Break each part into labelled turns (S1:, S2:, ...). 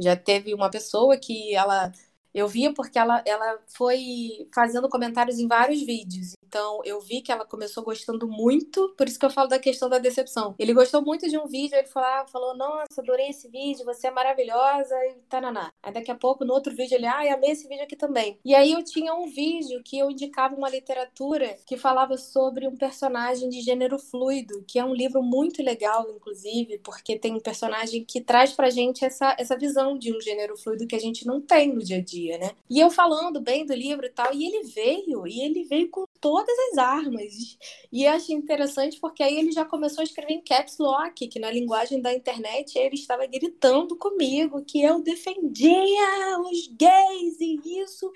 S1: Já teve uma pessoa que ela eu via porque ela, ela foi fazendo comentários em vários vídeos. Então, eu vi que ela começou gostando muito, por isso que eu falo da questão da decepção. Ele gostou muito de um vídeo, ele falou, ah, falou nossa, adorei esse vídeo, você é maravilhosa, e tananá. Aí daqui a pouco, no outro vídeo, ele, ah, amei esse vídeo aqui também. E aí eu tinha um vídeo que eu indicava uma literatura que falava sobre um personagem de gênero fluido, que é um livro muito legal, inclusive, porque tem um personagem que traz pra gente essa, essa visão de um gênero fluido que a gente não tem no dia a dia, né? E eu falando bem do livro e tal, e ele veio, e ele veio com todas as armas. E eu achei interessante porque aí ele já começou a escrever em caps lock, que na linguagem da internet ele estava gritando comigo que eu defendia os gays e isso.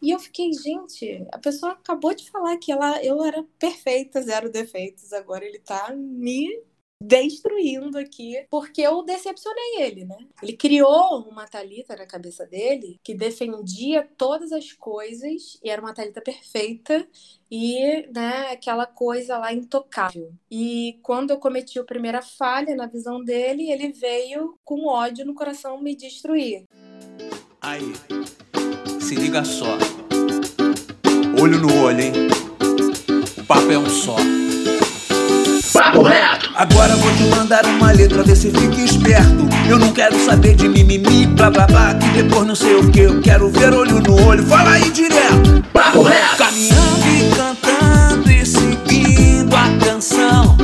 S1: E eu fiquei, gente, a pessoa acabou de falar que ela, eu era perfeita, zero defeitos, agora ele tá me destruindo aqui, porque eu decepcionei ele, né? Ele criou uma Talita na cabeça dele que defendia todas as coisas e era uma Talita perfeita e, né, aquela coisa lá intocável. E quando eu cometi a primeira falha na visão dele, ele veio com ódio no coração me destruir.
S2: Aí, se liga só. Olho no olho, hein? O papo é um só. Papo reto! Agora vou te mandar uma letra, vê se fica esperto. Eu não quero saber de mimimi, blá blá blá, que depois não sei o que. Eu quero ver olho no olho, fala aí direto. Papo reto! Caminhando e cantando e seguindo a canção.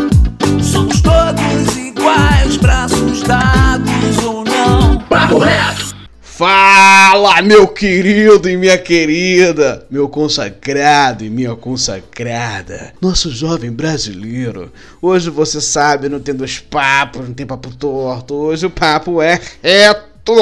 S2: Somos todos iguais, braços dados ou não. Papo reto!
S3: Fala, meu querido e minha querida, meu consagrado e minha consagrada, nosso jovem brasileiro. Hoje você sabe, não tem dois papos, não tem papo torto, hoje o papo é reto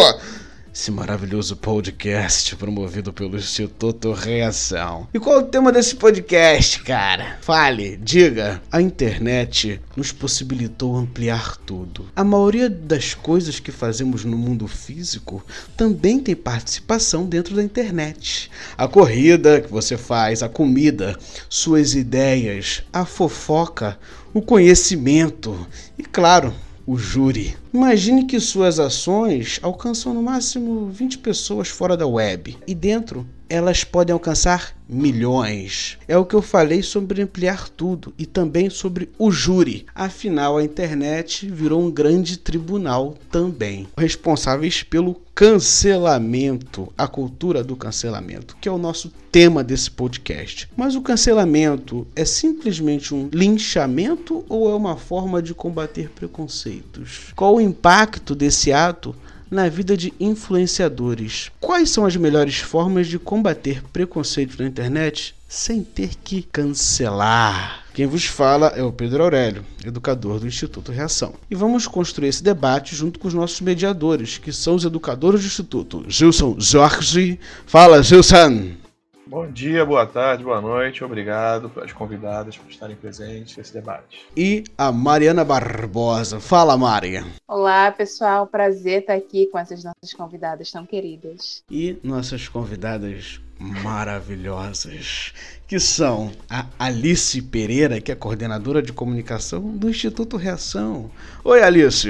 S3: esse maravilhoso podcast promovido pelo Instituto Reação. E qual é o tema desse podcast, cara? Fale, diga. A internet nos possibilitou ampliar tudo. A maioria das coisas que fazemos no mundo físico também tem participação dentro da internet. A corrida que você faz, a comida, suas ideias, a fofoca, o conhecimento e, claro, o júri. Imagine que suas ações alcançam no máximo 20 pessoas fora da web e dentro elas podem alcançar milhões. É o que eu falei sobre ampliar tudo e também sobre o júri. Afinal, a internet virou um grande tribunal também, responsáveis pelo cancelamento, a cultura do cancelamento, que é o nosso tema desse podcast. Mas o cancelamento é simplesmente um linchamento ou é uma forma de combater preconceitos? Qual o impacto desse ato na vida de influenciadores. Quais são as melhores formas de combater preconceito na internet sem ter que cancelar? Quem vos fala é o Pedro Aurélio, educador do Instituto Reação. E vamos construir esse debate junto com os nossos mediadores, que são os educadores do Instituto. Gilson Jorge. Fala, Gilson!
S4: Bom dia, boa tarde, boa noite. Obrigado às convidadas por estarem presentes nesse debate.
S3: E a Mariana Barbosa. Fala, Maria.
S5: Olá, pessoal. Prazer estar aqui com essas nossas convidadas tão queridas.
S3: E nossas convidadas maravilhosas, que são a Alice Pereira, que é coordenadora de comunicação do Instituto Reação. Oi, Alice.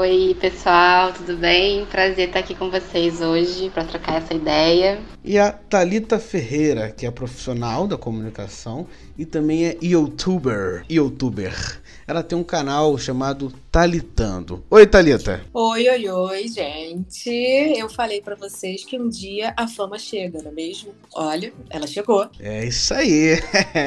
S6: Oi, pessoal, tudo bem? Prazer estar aqui com vocês hoje para trocar essa ideia.
S3: E a Talita Ferreira, que é profissional da comunicação e também é youtuber, youtuber ela tem um canal chamado Talitando. Oi, Talita.
S1: Oi, oi, oi, gente. Eu falei para vocês que um dia a fama chega, não é mesmo? Olha, ela chegou.
S3: É isso aí.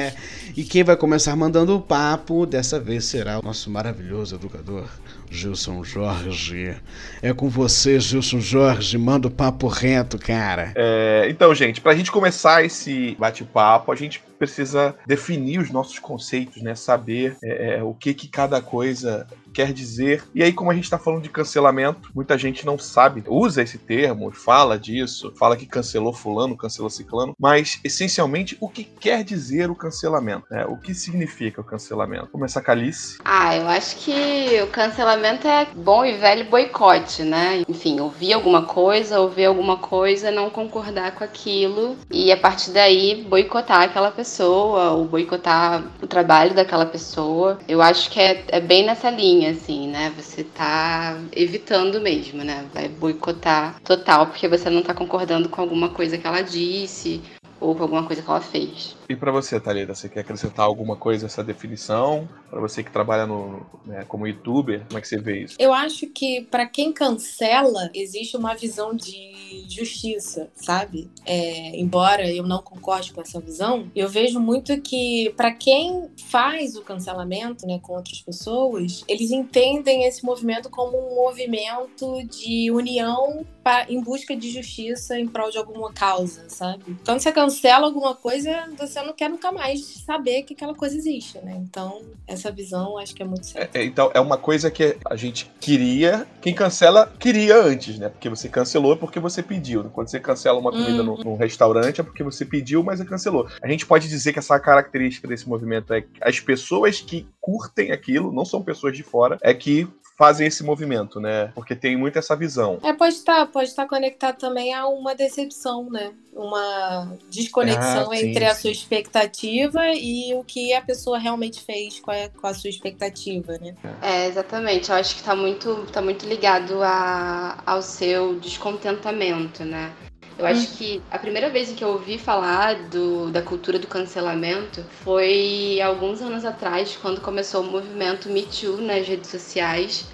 S3: e quem vai começar mandando o papo dessa vez será o nosso maravilhoso educador, Gilson Jorge. É com você, Gilson Jorge. Manda o papo reto, cara.
S4: É, então, gente, pra gente começar esse bate-papo, a gente precisa definir os nossos conceitos, né? Saber é, é o que, que cada coisa quer dizer. E aí, como a gente está falando de cancelamento, muita gente não sabe, usa esse termo, fala disso, fala que cancelou fulano, cancelou ciclano, mas essencialmente o que quer dizer o cancelamento? Né? O que significa o cancelamento? Começar com a Alice.
S6: Ah, eu acho que o cancelamento é bom e velho boicote, né? Enfim, ouvir alguma coisa, ouvir alguma coisa, não concordar com aquilo e a partir daí boicotar aquela pessoa ou boicotar o trabalho daquela pessoa. Eu acho que é, é bem nessa linha assim, né? Você tá evitando mesmo, né? Vai boicotar total, porque você não tá concordando com alguma coisa que ela disse ou com alguma coisa que ela fez.
S4: E para você, Thalita, você quer acrescentar alguma coisa a essa definição? Para você que trabalha no, né, como youtuber, como é que você vê isso?
S1: Eu acho que para quem cancela, existe uma visão de justiça, sabe? É, embora eu não concorde com essa visão, eu vejo muito que para quem faz o cancelamento né, com outras pessoas, eles entendem esse movimento como um movimento de união pra, em busca de justiça em prol de alguma causa, sabe? Quando você cancela alguma coisa, você não quer nunca mais saber que aquela coisa existe, né? Então, essa visão acho que é muito certa.
S4: É, então, é uma coisa que a gente queria, quem cancela queria antes, né? Porque você cancelou porque você pediu. Quando você cancela uma comida uhum. num, restaurante é porque você pediu, mas você cancelou. A gente pode dizer que essa característica desse movimento é que as pessoas que curtem aquilo, não são pessoas de fora, é que fazem esse movimento, né? Porque tem muito essa visão.
S1: É, pode estar, pode estar conectado também a uma decepção, né? Uma desconexão ah, sim, entre a sua expectativa e o que a pessoa realmente fez com a, com a sua expectativa, né?
S6: É, exatamente. Eu acho que está muito, tá muito ligado a, ao seu descontentamento, né? Eu acho hum. que a primeira vez que eu ouvi falar do, da cultura do cancelamento foi alguns anos atrás, quando começou o movimento Me Too nas redes sociais,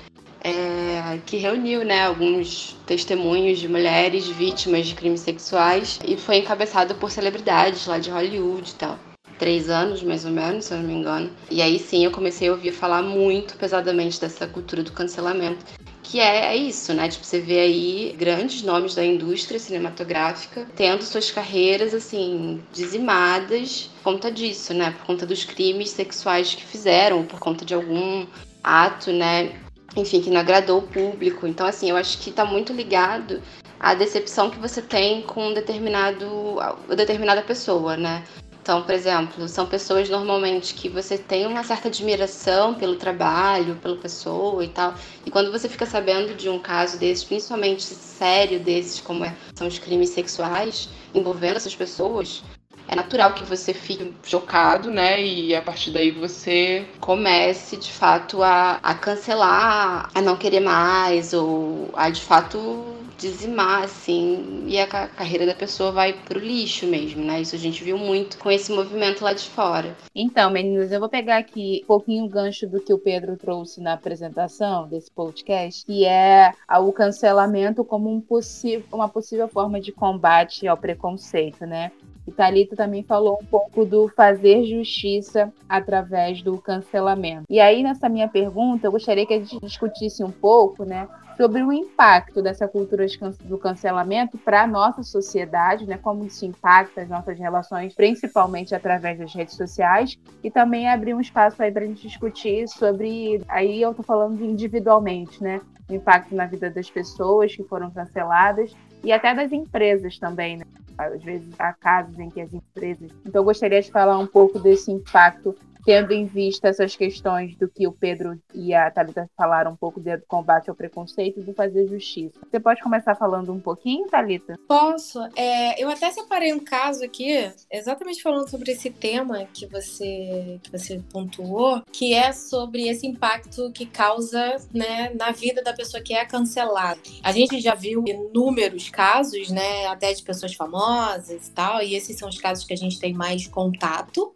S6: é, que reuniu né, alguns testemunhos de mulheres vítimas de crimes sexuais e foi encabeçado por celebridades lá de Hollywood e tal. Três anos, mais ou menos, se eu não me engano. E aí sim eu comecei a ouvir falar muito pesadamente dessa cultura do cancelamento que é, é, isso, né? Tipo, você vê aí grandes nomes da indústria cinematográfica tendo suas carreiras, assim, dizimadas por conta disso, né? Por conta dos crimes sexuais que fizeram, por conta de algum ato, né? Enfim, que não agradou o público. Então, assim, eu acho que tá muito ligado à decepção que você tem com um determinado, determinada pessoa, né? Então, por exemplo, são pessoas normalmente que você tem uma certa admiração pelo trabalho, pela pessoa e tal. E quando você fica sabendo de um caso desses, principalmente sério desses, como é, são os crimes sexuais envolvendo essas pessoas, é natural que você fique chocado, né? E a partir daí você comece de fato a, a cancelar, a não querer mais, ou a de fato dizimar, assim, e a carreira da pessoa vai pro lixo mesmo, né? Isso a gente viu muito com esse movimento lá de fora.
S5: Então, meninas, eu vou pegar aqui um pouquinho o gancho do que o Pedro trouxe na apresentação desse podcast, que é o cancelamento como um uma possível forma de combate ao preconceito, né? E Thalita também falou um pouco do fazer justiça através do cancelamento. E aí, nessa minha pergunta, eu gostaria que a gente discutisse um pouco, né, sobre o impacto dessa cultura do cancelamento para a nossa sociedade, né? Como isso impacta as nossas relações, principalmente através das redes sociais, e também abrir um espaço aí para a gente discutir sobre. Aí eu estou falando individualmente, né? O impacto na vida das pessoas que foram canceladas e até das empresas também, né? Às vezes há casos em que as empresas. Então, eu gostaria de falar um pouco desse impacto tendo em vista essas questões do que o Pedro e a Thalita falaram um pouco do combate ao preconceito e do fazer justiça. Você pode começar falando um pouquinho, Thalita?
S1: Posso. É, eu até separei um caso aqui, exatamente falando sobre esse tema que você, que você pontuou, que é sobre esse impacto que causa né, na vida da pessoa que é cancelada. A gente já viu inúmeros casos, né, até de pessoas famosas e tal, e esses são os casos que a gente tem mais contato.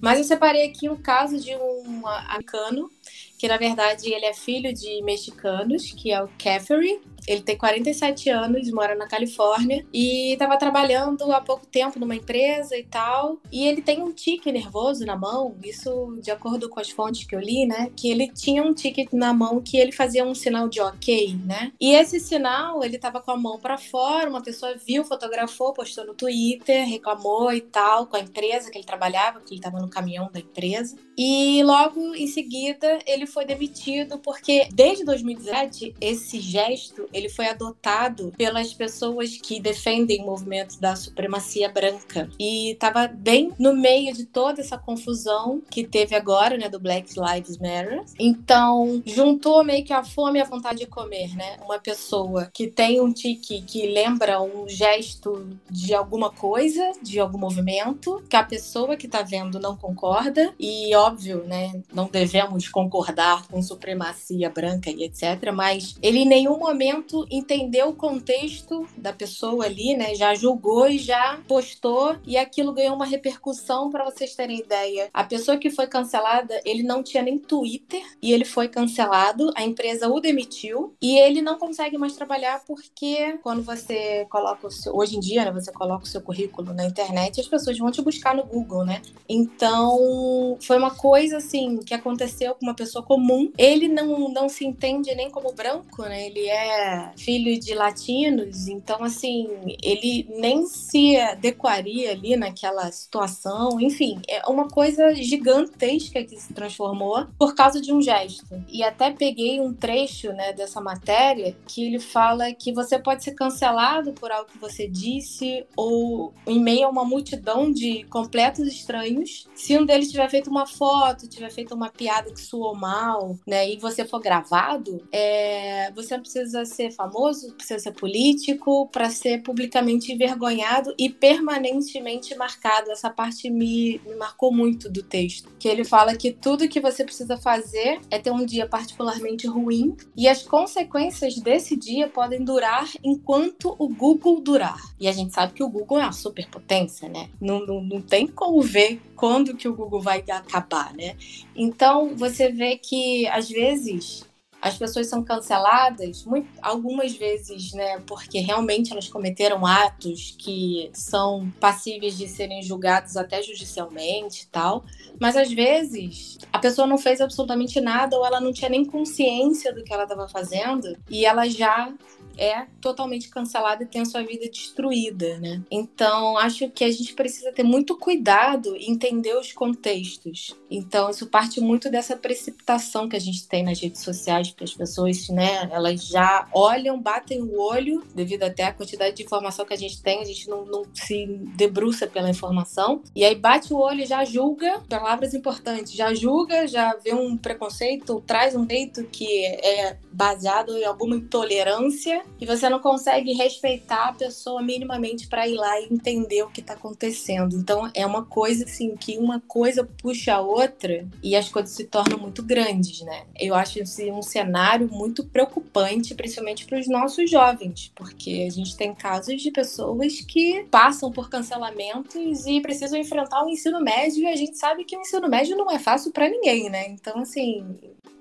S1: Mas eu separei aqui um caso de um americano que na verdade ele é filho de mexicanos, que é o Caffrey. Ele tem 47 anos, mora na Califórnia e estava trabalhando há pouco tempo numa empresa e tal. E ele tem um tique nervoso na mão, isso de acordo com as fontes que eu li, né? Que ele tinha um tique na mão que ele fazia um sinal de ok, né? E esse sinal, ele tava com a mão para fora, uma pessoa viu, fotografou, postou no Twitter, reclamou e tal com a empresa que ele trabalhava, porque ele estava no caminhão da empresa. E logo em seguida ele foi demitido porque desde 2017 esse gesto ele foi adotado pelas pessoas que defendem movimentos da supremacia branca. E estava bem no meio de toda essa confusão que teve agora, né, do Black Lives Matter. Então, juntou meio que a fome e a vontade de comer, né? Uma pessoa que tem um tique que lembra um gesto de alguma coisa, de algum movimento, que a pessoa que está vendo não concorda. E, óbvio, né, não devemos concordar com supremacia branca e etc. Mas ele em nenhum momento entendeu o contexto da pessoa ali, né? Já julgou e já postou e aquilo ganhou uma repercussão para vocês terem ideia. A pessoa que foi cancelada, ele não tinha nem Twitter e ele foi cancelado, a empresa o demitiu e ele não consegue mais trabalhar porque quando você coloca o seu, hoje em dia, né, você coloca o seu currículo na internet, as pessoas vão te buscar no Google, né? Então, foi uma coisa assim que aconteceu com uma pessoa comum. Ele não, não se entende nem como branco, né? Ele é filho de latinos, então assim, ele nem se adequaria ali naquela situação. Enfim, é uma coisa gigantesca que se transformou por causa de um gesto. E até peguei um trecho, né, dessa matéria que ele fala que você pode ser cancelado por algo que você disse ou em meio a uma multidão de completos estranhos. Se um deles tiver feito uma foto, tiver feito uma piada que soou mal, né, e você for gravado, é, você não precisa ser famoso, precisa ser político para ser publicamente envergonhado e permanentemente marcado. Essa parte me, me marcou muito do texto, que ele fala que tudo que você precisa fazer é ter um dia particularmente ruim e as consequências desse dia podem durar enquanto o Google durar. E a gente sabe que o Google é uma superpotência, né? Não, não, não tem como ver quando que o Google vai acabar, né? Então você vê que às vezes as pessoas são canceladas, muito, algumas vezes, né, porque realmente elas cometeram atos que são passíveis de serem julgados até judicialmente e tal, mas às vezes a pessoa não fez absolutamente nada ou ela não tinha nem consciência do que ela estava fazendo e ela já é totalmente cancelada e tem a sua vida destruída, né? Então, acho que a gente precisa ter muito cuidado e entender os contextos. Então, isso parte muito dessa precipitação que a gente tem nas redes sociais, porque as pessoas, né, elas já olham, batem o olho, devido até à quantidade de informação que a gente tem, a gente não, não se debruça pela informação, e aí bate o olho já julga, palavras importantes, já julga, já vê um preconceito, traz um jeito que é baseado em alguma intolerância e você não consegue respeitar a pessoa minimamente para ir lá e entender o que está acontecendo. Então é uma coisa assim que uma coisa puxa a outra e as coisas se tornam muito grandes, né? Eu acho esse um cenário muito preocupante, principalmente para os nossos jovens, porque a gente tem casos de pessoas que passam por cancelamentos e precisam enfrentar o ensino médio e a gente sabe que o ensino médio não é fácil para ninguém, né? Então assim,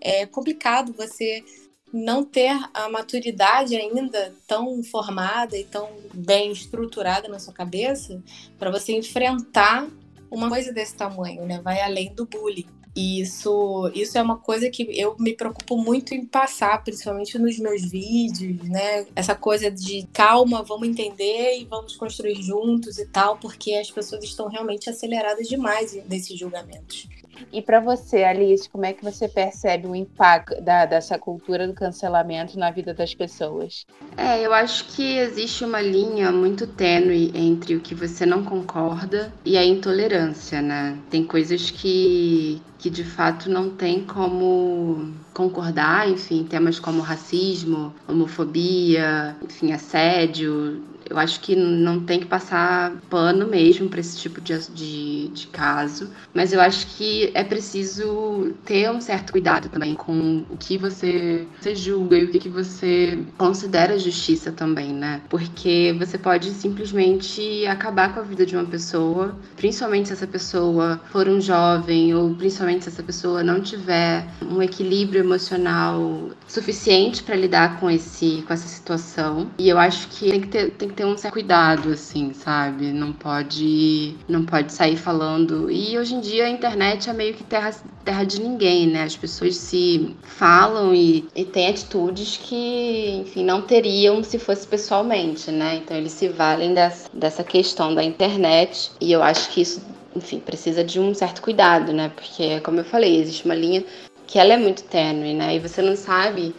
S1: é complicado você não ter a maturidade ainda tão formada e tão bem estruturada na sua cabeça para você enfrentar uma coisa desse tamanho, né? Vai além do bullying. E isso, isso é uma coisa que eu me preocupo muito em passar, principalmente nos meus vídeos, né? Essa coisa de calma, vamos entender e vamos construir juntos e tal, porque as pessoas estão realmente aceleradas demais nesses julgamentos.
S5: E para você, Alice, como é que você percebe o impacto da, dessa cultura do cancelamento na vida das pessoas?
S6: É, eu acho que existe uma linha muito tênue entre o que você não concorda e a intolerância, né? Tem coisas que, que de fato não tem como concordar, enfim, temas como racismo, homofobia, enfim, assédio, eu acho que não tem que passar pano mesmo para esse tipo de, de, de, caso, mas eu acho que é preciso ter um certo cuidado também com o que você, você julga e o que você considera justiça também, né? Porque você pode simplesmente acabar com a vida de uma pessoa, principalmente se essa pessoa for um jovem ou principalmente se essa pessoa não tiver um equilíbrio emocional suficiente para lidar com esse com essa situação. E eu acho que tem que ter, tem que ter um certo cuidado, assim, sabe? Não pode, não pode sair falando. E hoje em dia a internet é meio que terra, terra de ninguém, né? As pessoas se falam e, e têm atitudes que, enfim, não teriam se fosse pessoalmente, né? Então eles se valem dessa, dessa questão da internet. E eu acho que isso, enfim, precisa de um certo cuidado, né? Porque, como eu falei, existe uma linha que ela é muito tênue, né? E você não sabe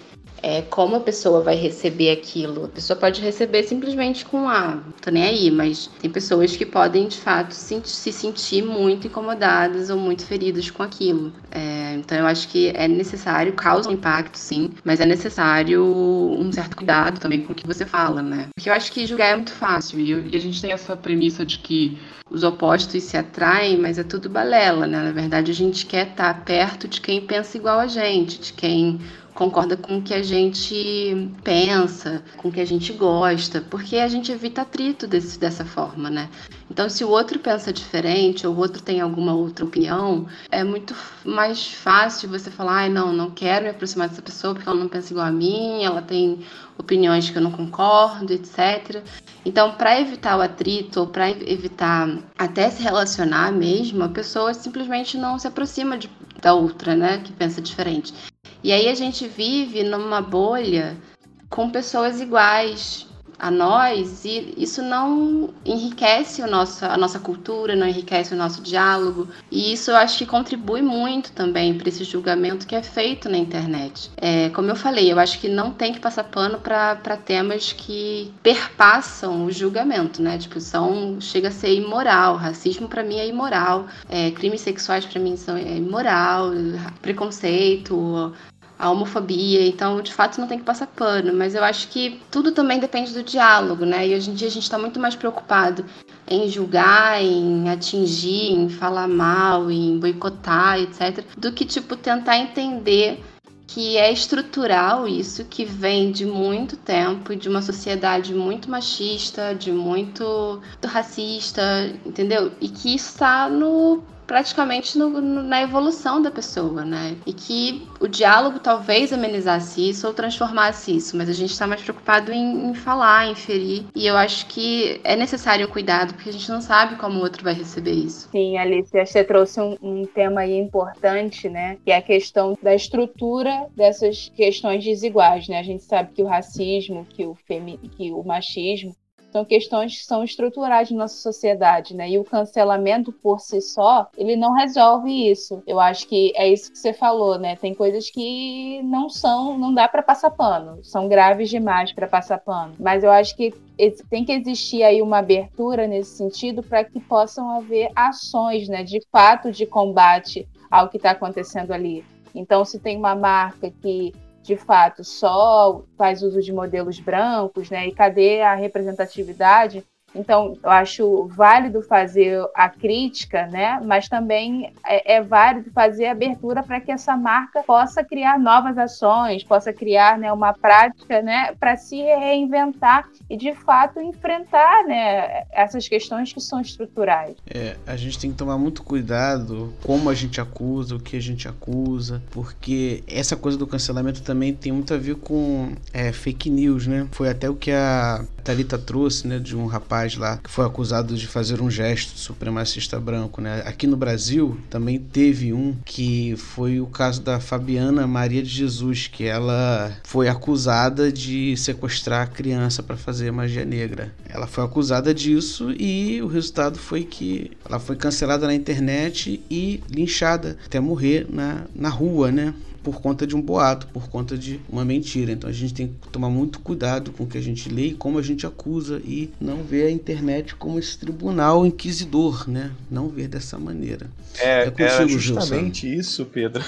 S6: é, como a pessoa vai receber aquilo. A pessoa pode receber simplesmente com ah, tô nem aí, mas tem pessoas que podem de fato se, se sentir muito incomodadas ou muito feridas com aquilo. É, então eu acho que é necessário, causa um impacto sim, mas é necessário um certo cuidado também com o que você fala, né? Porque eu acho que julgar é muito fácil e, a gente tem essa premissa de que os opostos se atraem, mas é tudo balela, né? Na verdade, a gente quer estar perto de quem pensa igual a gente, de quem concorda com o que a gente pensa, com o que a gente gosta, porque a gente evita atrito desse, dessa forma, né? Então, se o outro pensa diferente ou o outro tem alguma outra opinião, é muito mais fácil você falar: ai, não, não quero me aproximar dessa pessoa porque ela não pensa igual a mim, ela tem opiniões que eu não concordo, etc. Então, para evitar o atrito ou para evitar até se relacionar mesmo, a pessoa simplesmente não se aproxima de, da outra, né, que pensa diferente. E aí a gente vive numa bolha com pessoas iguais a nós e isso não enriquece o nosso, a nossa cultura, não enriquece o nosso diálogo e isso eu acho que contribui muito também para esse julgamento que é feito na internet. É, como eu falei, eu acho que não tem que passar pano para temas que perpassam o julgamento, né? Tipo, são, chega a ser imoral. Racismo para mim é imoral, é, crimes sexuais para mim são é imoral, preconceito, a homofobia, então de fato não tem que passar pano, mas eu acho que tudo também depende do diálogo, né? E hoje em dia a gente está muito mais preocupado em julgar, em atingir, em falar mal, em boicotar, etc., do que tipo tentar entender que é estrutural isso, que vem de muito tempo, de uma sociedade muito machista, de muito racista, entendeu? E que está no praticamente no, no, na evolução da pessoa, né? E que o diálogo talvez amenizasse isso ou transformasse isso, mas a gente está mais preocupado em, em, falar, em ferir. E eu acho que é necessário um cuidado, porque a gente não sabe como o outro vai receber isso.
S5: Sim, Alice, você trouxe um, um tema aí importante, né? Que é a questão da estrutura dessas questões desiguais, né? A gente sabe que o racismo, que o, femi que o machismo são questões que são estruturais na nossa sociedade, né? E o cancelamento por si só, ele não resolve isso. Eu acho que é isso que você falou, né? Tem coisas que não são, não dá para passar pano, são graves demais para passar pano. Mas eu acho que tem que existir aí uma abertura nesse sentido para que possam haver ações, né, de fato de combate ao que está acontecendo ali. Então, se tem uma marca que de fato só faz uso de modelos brancos, né? E cadê a representatividade? Então, eu acho válido fazer a crítica, né? Mas também é, é válido fazer a abertura para que essa marca possa criar novas ações, possa criar né, uma prática, né? Para se reinventar e, de fato, enfrentar, né? Essas questões que são estruturais.
S3: É, a gente tem que tomar muito cuidado como a gente acusa, o que a gente acusa, porque essa coisa do cancelamento também tem muito a ver com é, fake news, né? Foi até o que a Thalita trouxe, né? De um rapaz lá que foi acusado de fazer um gesto supremacista branco, né? Aqui no Brasil também teve um que foi o caso da Fabiana Maria de Jesus, que ela foi acusada de sequestrar a criança para fazer magia negra. Ela foi acusada disso e o resultado foi que ela foi cancelada na internet e linchada até morrer na, na rua, né? Por conta de um boato, por conta de uma mentira. Então a gente tem que tomar muito cuidado com o que a gente lê e como a gente acusa e não ver a internet como esse tribunal inquisidor, né? Não ver dessa maneira.
S4: É, é, contigo, é justamente Gilson. isso, Pedro.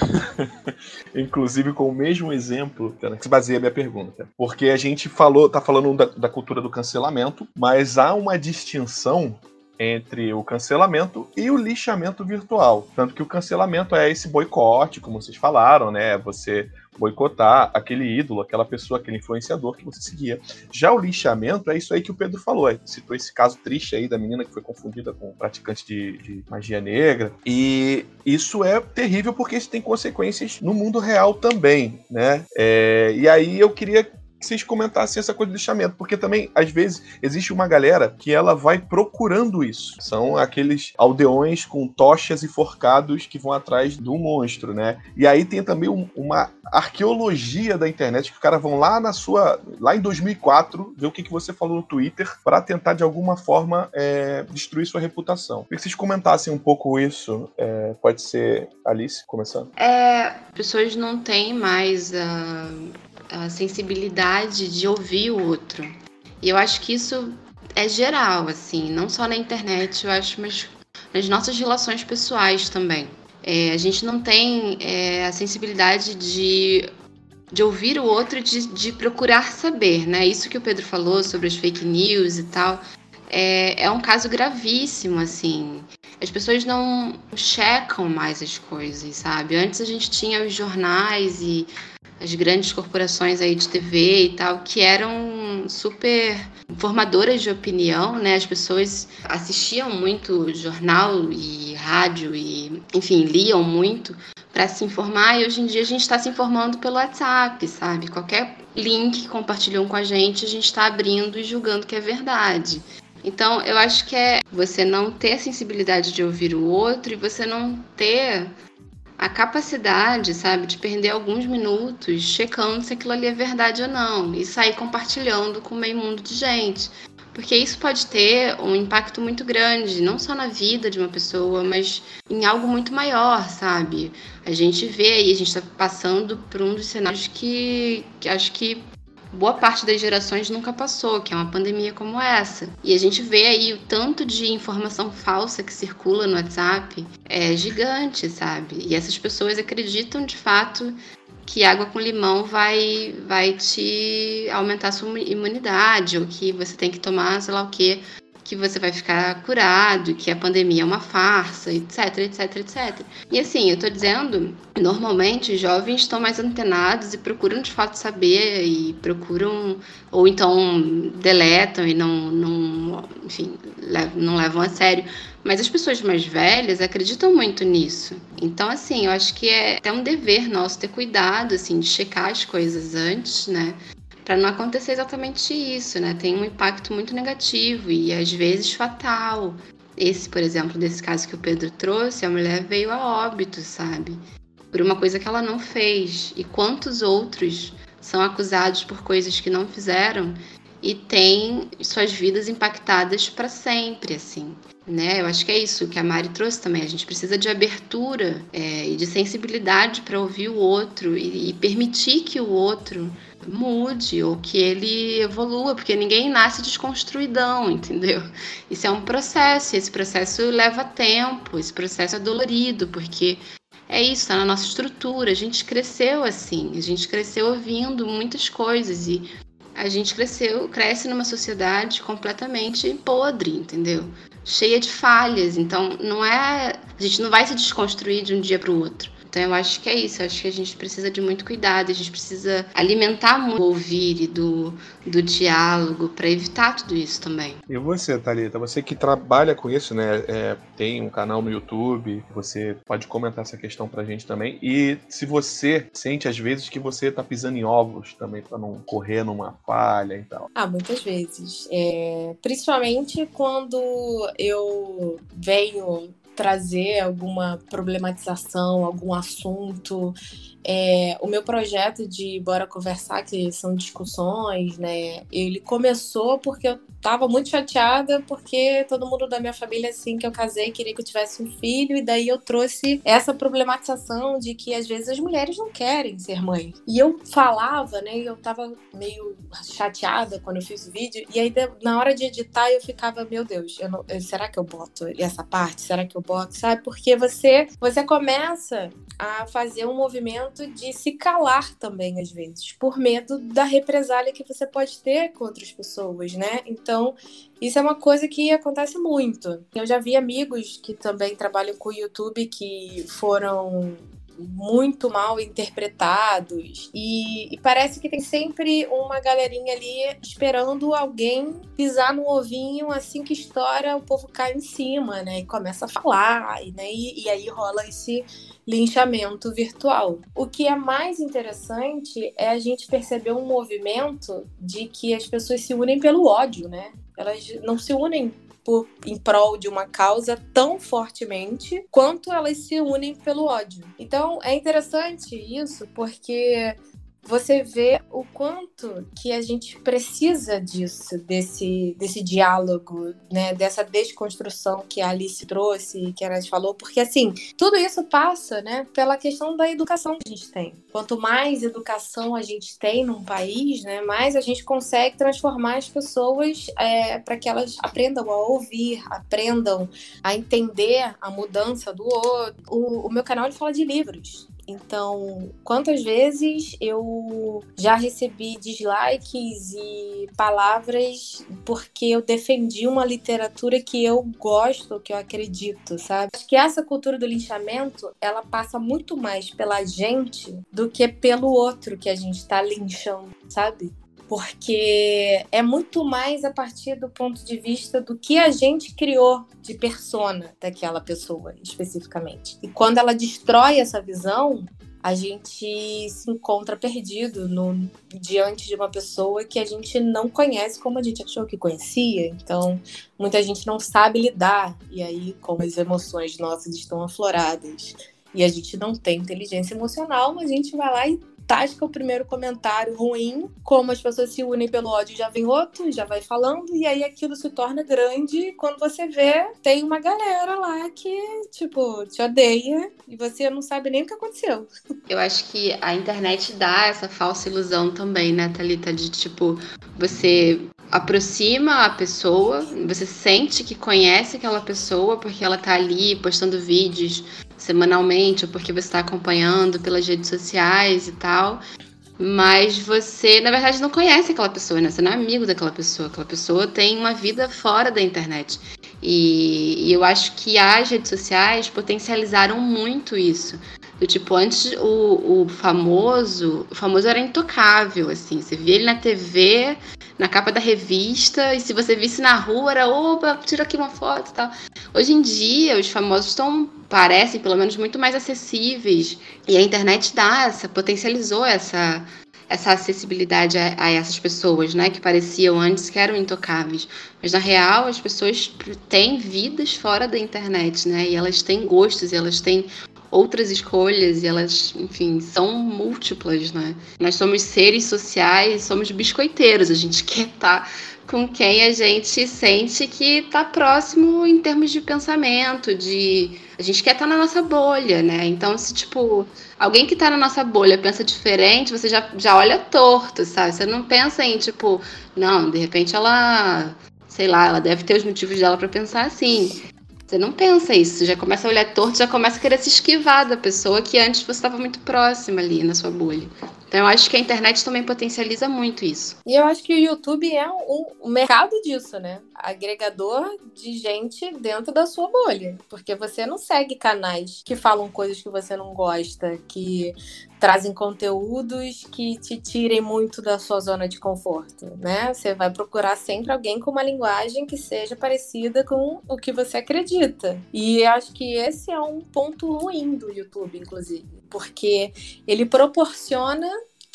S4: Inclusive com o mesmo exemplo que se baseia a minha pergunta. Porque a gente falou, tá falando da, da cultura do cancelamento, mas há uma distinção entre o cancelamento e o lixamento virtual. Tanto que o cancelamento é esse boicote, como vocês falaram, né? Você boicotar aquele ídolo, aquela pessoa, aquele influenciador que você seguia. Já o lixamento é isso aí que o Pedro falou. Citou esse caso triste aí da menina que foi confundida com um praticante de, de magia negra. E isso é terrível porque isso tem consequências no mundo real também, né? É, e aí eu queria que vocês comentassem essa coisa do lixamento, porque também, às vezes, existe uma galera que ela vai procurando isso. São aqueles aldeões com tochas e forcados que vão atrás do monstro, né? E aí tem também um, uma arqueologia da internet que os caras vão lá na sua. lá em 2004, ver o que, que você falou no Twitter, para tentar de alguma forma é, destruir sua reputação. Queria que vocês comentassem um pouco isso. É, pode ser Alice começando?
S6: É, pessoas não têm mais. Uh a sensibilidade de ouvir o outro. E eu acho que isso é geral, assim, não só na internet, eu acho, mas nas nossas relações pessoais também. É, a gente não tem é, a sensibilidade de, de ouvir o outro de, de procurar saber, né? Isso que o Pedro falou sobre as fake news e tal. É, é um caso gravíssimo, assim. As pessoas não checam mais as coisas, sabe? Antes a gente tinha os jornais e as grandes corporações aí de TV e tal, que eram super formadoras de opinião, né? As pessoas assistiam muito jornal e rádio e, enfim, liam muito para se informar e hoje em dia a gente está se informando pelo WhatsApp, sabe? Qualquer link que compartilham com a gente, a gente está abrindo e julgando que é verdade. Então, eu acho que é você não ter a sensibilidade de ouvir o outro e você não ter a capacidade, sabe, de perder alguns minutos checando se aquilo ali é verdade ou não e sair compartilhando com meio mundo de gente. Porque isso pode ter um impacto muito grande, não só na vida de uma pessoa, mas em algo muito maior, sabe? A gente vê aí, a gente está passando por um dos cenários que, que acho que boa parte das gerações nunca passou, que é uma pandemia como essa. E a gente vê aí o tanto de informação falsa que circula no WhatsApp é gigante, sabe? E essas pessoas acreditam de fato que água com limão vai vai te aumentar a sua imunidade ou que você tem que tomar, sei lá o que, que você vai ficar curado, que a pandemia é uma farsa, etc, etc, etc. E assim, eu tô dizendo, normalmente os jovens estão mais antenados e procuram de fato saber e procuram, ou então deletam e não, não enfim, não levam a sério. Mas as pessoas mais velhas acreditam muito nisso. Então, assim, eu acho que é até um dever nosso ter cuidado, assim, de checar as coisas antes, né? Para não acontecer exatamente isso, né? Tem um impacto muito negativo e às vezes fatal. Esse, por exemplo, desse caso que o Pedro trouxe, a mulher veio a óbito, sabe? Por uma coisa que ela não fez. E quantos outros são acusados por coisas que não fizeram e têm suas vidas impactadas para sempre, assim. Né? Eu acho que é isso que a Mari trouxe também. A gente precisa de abertura é, e de sensibilidade para ouvir o outro e, e permitir que o outro mude ou que ele evolua, porque ninguém nasce desconstruidão, entendeu? Isso é um processo, e esse processo leva tempo, esse processo é dolorido, porque é isso, tá na nossa estrutura. A gente cresceu assim, a gente cresceu ouvindo muitas coisas e a gente cresceu, cresce numa sociedade completamente podre, entendeu? Cheia de falhas. Então, não é, a gente não vai se desconstruir de um dia para o outro. Então eu acho que é isso, eu acho que a gente precisa de muito cuidado, a gente precisa alimentar muito o ouvir e do, do diálogo para evitar tudo isso também.
S4: E você, Thalita, você que trabalha com isso, né? É, tem um canal no YouTube, você pode comentar essa questão pra gente também. E se você sente às vezes que você tá pisando em ovos também para não correr numa falha e tal.
S1: Ah, muitas vezes. É, principalmente quando eu venho trazer alguma problematização, algum assunto é, o meu projeto de Bora Conversar, que são discussões, né? Ele começou porque eu tava muito chateada, porque todo mundo da minha família, assim, que eu casei, queria que eu tivesse um filho, e daí eu trouxe essa problematização de que às vezes as mulheres não querem ser mãe. E eu falava, né? E eu tava meio chateada quando eu fiz o vídeo, e aí na hora de editar eu ficava, meu Deus, eu não, será que eu boto essa parte? Será que eu boto? Sabe? Porque você, você começa a fazer um movimento de se calar também, às vezes, por medo da represália que você pode ter com outras pessoas, né? Então, isso é uma coisa que acontece muito. Eu já vi amigos que também trabalham com o YouTube que foram muito mal interpretados e, e, parece que tem sempre uma galerinha ali esperando alguém pisar no ovinho assim que estoura o povo cai em cima, né? E começa a falar, né? e, e aí rola esse linchamento virtual. O que é mais interessante é a gente perceber um movimento de que as pessoas se unem pelo ódio, né? Elas não se unem por, em prol de uma causa tão fortemente quanto elas se unem pelo ódio. Então é interessante isso porque você vê o quanto que a gente precisa disso, desse, desse diálogo, né? Dessa desconstrução que a Alice trouxe, que a Nath falou, porque assim, tudo isso passa, né, pela questão da educação que a gente tem. Quanto mais educação a gente tem num país, né, mais a gente consegue transformar as pessoas é, para que elas aprendam a ouvir, aprendam a entender a mudança do outro. O, o meu canal ele fala de livros. Então, quantas vezes eu já recebi dislikes e palavras porque eu defendi uma literatura que eu gosto, que eu acredito, sabe? Acho que essa cultura do linchamento, ela passa muito mais pela gente do que pelo outro que a gente está linchando, sabe? Porque é muito mais a partir do ponto de vista do que a gente criou de persona daquela pessoa especificamente. E quando ela destrói essa visão, a gente se encontra perdido no, diante de uma pessoa que a gente não conhece como a gente achou que conhecia. Então, muita gente não sabe lidar. E aí, como as emoções nossas estão afloradas e a gente não tem inteligência emocional, a gente vai lá e tasca o primeiro comentário ruim, como as pessoas se unem pelo ódio, já vem outro, já vai falando, e aí aquilo se torna grande. Quando você vê, tem uma galera lá que, tipo, te odeia e você não sabe nem o que aconteceu.
S6: Eu acho que a internet dá essa falsa ilusão também, né, Thalita? De tipo, você aproxima a pessoa, você sente que conhece aquela pessoa porque ela tá ali postando vídeos semanalmente, ou porque você está acompanhando pelas redes sociais e tal. Mas você, na verdade, não conhece aquela pessoa, né? Você não é amigo daquela pessoa. Aquela pessoa tem uma vida fora da internet. E, e eu acho que as redes sociais potencializaram muito isso. Do tipo, antes o, o famoso, o famoso era intocável, assim. Você via ele na TV, na capa da revista, e se você visse na rua, era, opa, tira aqui uma foto e tal. Hoje em dia, os famosos estão, parecem, pelo menos, muito mais acessíveis. E a internet dá essa, potencializou essa, essa acessibilidade a, a, essas pessoas, né, que pareciam antes que eram intocáveis. Mas na real, as pessoas têm vidas fora da internet, né, e elas têm gostos, elas têm outras escolhas e elas, enfim, são múltiplas, né? Nós somos seres sociais, somos biscoiteiros, a gente quer estar tá com quem a gente sente que está próximo em termos de pensamento, de a gente quer estar tá na nossa bolha, né? Então, se tipo, alguém que está na nossa bolha pensa diferente, você já, já olha torto, sabe? Você não pensa em tipo, não, de repente ela, sei lá, ela deve ter os motivos dela para pensar assim. Você não pensa isso, você já começa a olhar torto, já começa a querer se esquivar da pessoa que antes você estava muito próxima ali na sua bolha. Então eu acho que a internet também potencializa muito isso.
S1: E eu acho que o YouTube é um, mercado disso, né? Agregador de gente dentro da sua bolha. Porque você não segue canais que falam coisas que você não gosta, que trazem conteúdos que te tirem muito da sua zona de conforto, né? Você vai procurar sempre alguém com uma linguagem que seja parecida com o que você acredita. E acho que esse é um ponto ruim do YouTube, inclusive, porque ele proporciona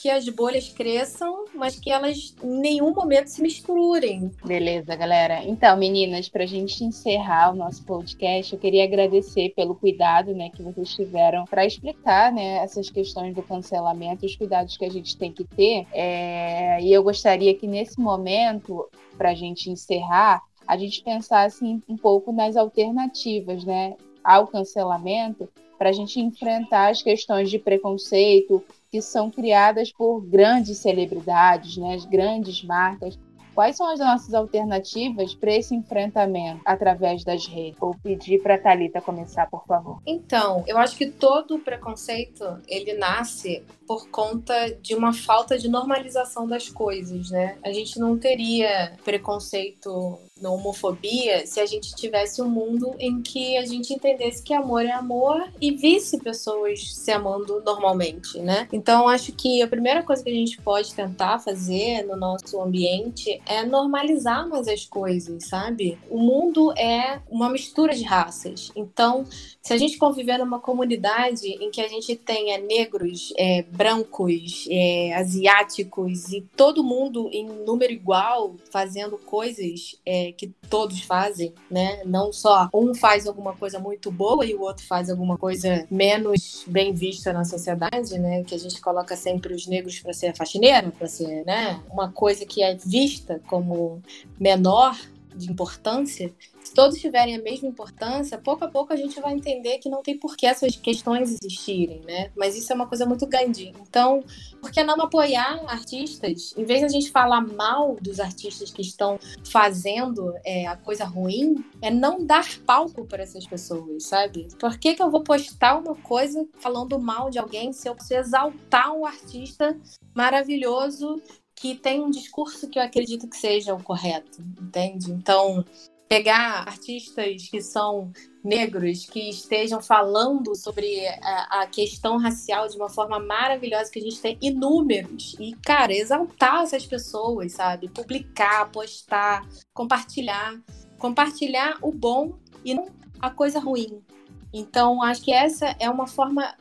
S1: que as bolhas cresçam, mas que elas em nenhum momento se misturem.
S5: Beleza, galera. Então, meninas, para a gente encerrar o nosso podcast, eu queria agradecer pelo cuidado né, que vocês tiveram para explicar né, essas questões do cancelamento, os cuidados que a gente tem que ter. É... E eu gostaria que nesse momento, para a gente encerrar, a gente pensasse um pouco nas alternativas né, ao cancelamento para a gente enfrentar as questões de preconceito, que são criadas por grandes celebridades, né, as grandes marcas. Quais são as nossas alternativas para esse enfrentamento através das redes? Vou pedir para a Thalita começar, por favor.
S1: Então, eu acho que todo preconceito, ele nasce por conta de uma falta de normalização das coisas, né? A gente não teria preconceito na homofobia se a gente tivesse um mundo em que a gente entendesse que amor é amor e visse pessoas se amando normalmente, né? Então acho que a primeira coisa que a gente pode tentar fazer no nosso ambiente é normalizar mais as coisas, sabe? O mundo é uma mistura de raças. Então, se a gente conviver numa comunidade em que a gente tenha negros, é, brancos, é, asiáticos e todo mundo em número igual fazendo coisas é, que todos fazem, né? Não só um faz alguma coisa muito boa e o outro faz alguma coisa menos bem vista na sociedade, né? Que a gente coloca sempre os negros para ser faxineiro, para ser, né? Uma coisa que é vista como menor de importância, se todos tiverem a mesma importância, pouco a pouco a gente vai entender que não tem por que essas questões existirem, né? Mas isso é uma coisa muito grande. Então, por que não apoiar artistas? Em vez de a gente falar mal dos artistas que estão fazendo é, a coisa ruim, é não dar palco para essas pessoas, sabe? Por que, que eu vou postar uma coisa falando mal de alguém se eu preciso exaltar um artista maravilhoso que tem um discurso que eu acredito que seja o correto, entende? Então, pegar artistas que são negros, que estejam falando sobre a, a, questão racial de uma forma maravilhosa, que a gente tem inúmeros. E, cara, exaltar essas pessoas, sabe? Publicar, postar, compartilhar. Compartilhar o bom e não a coisa ruim. Então, acho que essa é uma forma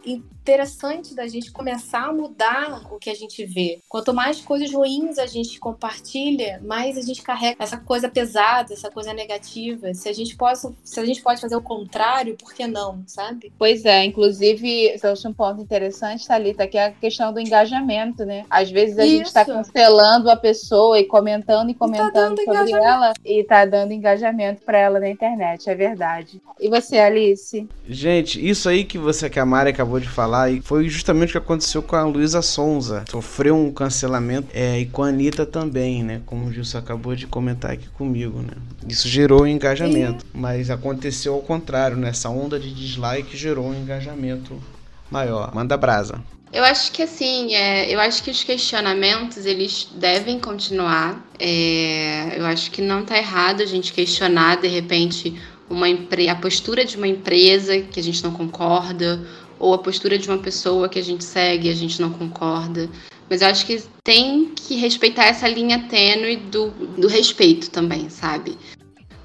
S1: interessante da gente começar a mudar o que a gente vê. Quanto mais coisas ruins a gente compartilha, mais a gente carrega essa coisa pesada, essa coisa negativa. Se a gente pode, se a gente pode fazer o contrário, por que não, sabe?
S5: Pois é, inclusive, você achou um ponto interessante, Thalita, que é a questão do engajamento, né? Às vezes a tá Isso. gente está cancelando a pessoa e comentando e comentando e tá sobre ela e tá dando engajamento para ela na internet, é verdade. E você, Alice?
S3: Gente, isso aí que você que a Mari acabou de falar e foi justamente o que aconteceu com a Luísa Sonza. Sofreu um cancelamento é, e com a Anitta também, né? Como o Gilson acabou de comentar aqui comigo, né? Isso gerou um engajamento, Sim. mas aconteceu ao contrário, né? Essa onda de dislike gerou um engajamento maior. Manda brasa.
S6: Eu acho que assim, é, eu acho que os questionamentos eles devem continuar. É, eu acho que não está errado a gente questionar de repente uma a postura de uma empresa que a gente não concorda ou a postura de uma pessoa que a gente segue e a gente não concorda. Mas eu acho que tem que respeitar essa linha tênue do, do respeito também, sabe?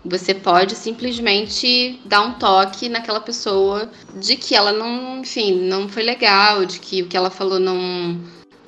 S6: Você pode simplesmente dar um toque naquela pessoa de que ela não, enfim, não foi legal, de que o que ela falou não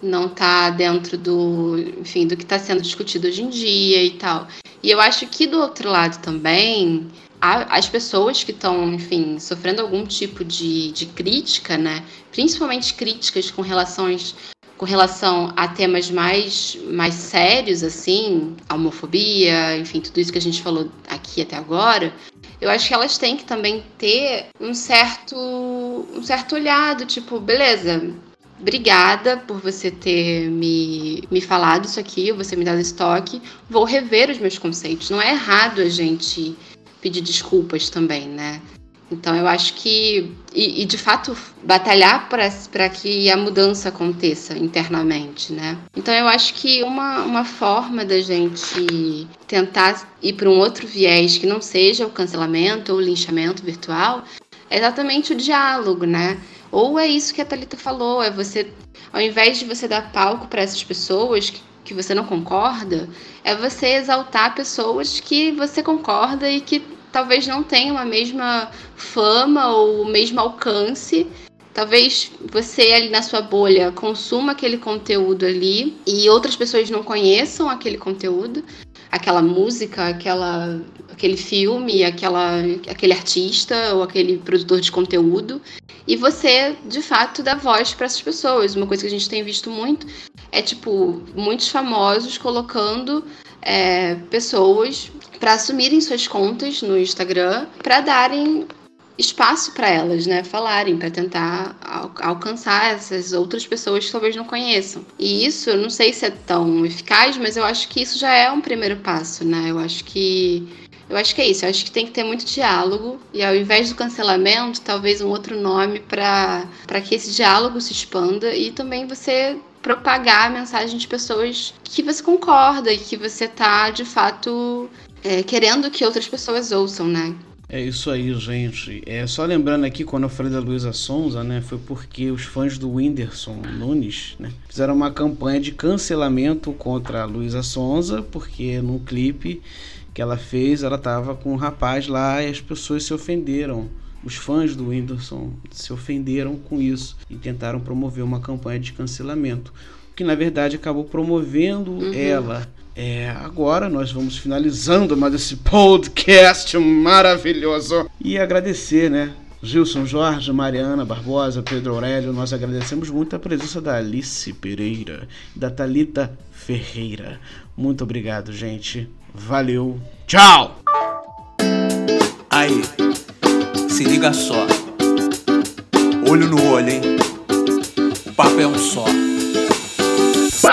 S6: não tá dentro do, enfim, do que está sendo discutido hoje em dia e tal. E eu acho que do outro lado também, as pessoas que estão, enfim, sofrendo algum tipo de, de crítica, né? Principalmente críticas com relações com relação a temas mais, mais sérios, assim, a homofobia, enfim, tudo isso que a gente falou aqui até agora, eu acho que elas têm que também ter um certo, um certo olhado, tipo, beleza, obrigada por você ter me, me falado isso aqui, você me dado esse toque, vou rever os meus conceitos. Não é errado a gente pedir desculpas também, né? Então eu acho que, e, e de fato, batalhar para que a mudança aconteça internamente, né? Então eu acho que uma, uma forma da gente tentar ir para um outro viés que não seja o cancelamento ou o linchamento virtual é exatamente o diálogo, né? Ou é isso que a Thalita falou, é você, ao invés de você dar palco para essas pessoas que, que você não concorda, é você exaltar pessoas que você concorda e que talvez não tenham a mesma fama ou o mesmo alcance. Talvez você ali na sua bolha consuma aquele conteúdo ali e outras pessoas não conheçam aquele conteúdo, aquela música, aquela, aquele filme, aquela, aquele artista ou aquele produtor de conteúdo. E você, de fato, dá voz para essas pessoas. Uma coisa que a gente tem visto muito é, tipo, muitos famosos colocando é, pessoas para assumirem suas contas no Instagram, para darem espaço para elas, né, falarem, para tentar al alcançar essas outras pessoas que talvez não conheçam. E isso, eu não sei se é tão eficaz, mas eu acho que isso já é um primeiro passo, né? Eu acho que eu acho que é isso, eu acho que tem que ter muito diálogo e ao invés do cancelamento, talvez um outro nome para que esse diálogo se expanda e também você propagar a mensagem de pessoas que você concorda e que você tá de fato é, querendo que outras pessoas ouçam, né?
S3: É isso aí, gente. É só lembrando aqui, quando eu falei da Luísa Sonza, né, foi porque os fãs do Whindersson Nunes, né, fizeram uma campanha de cancelamento contra a Luísa Sonza, porque num clipe que ela fez, ela tava com um rapaz lá e as pessoas se ofenderam. Os fãs do Whindersson se ofenderam com isso e tentaram promover uma campanha de cancelamento, que na verdade acabou promovendo uhum. ela é, agora nós vamos finalizando mais esse podcast maravilhoso e agradecer, né? Gilson Jorge, Mariana Barbosa, Pedro Aurélio, nós agradecemos muito a presença da Alice Pereira e da Talita Ferreira. Muito obrigado, gente. Valeu. Tchau.
S2: Aí, se liga só. Olho no olho, hein? O papo é um só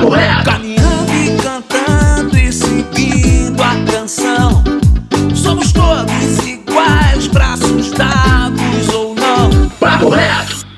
S7: Capoeira!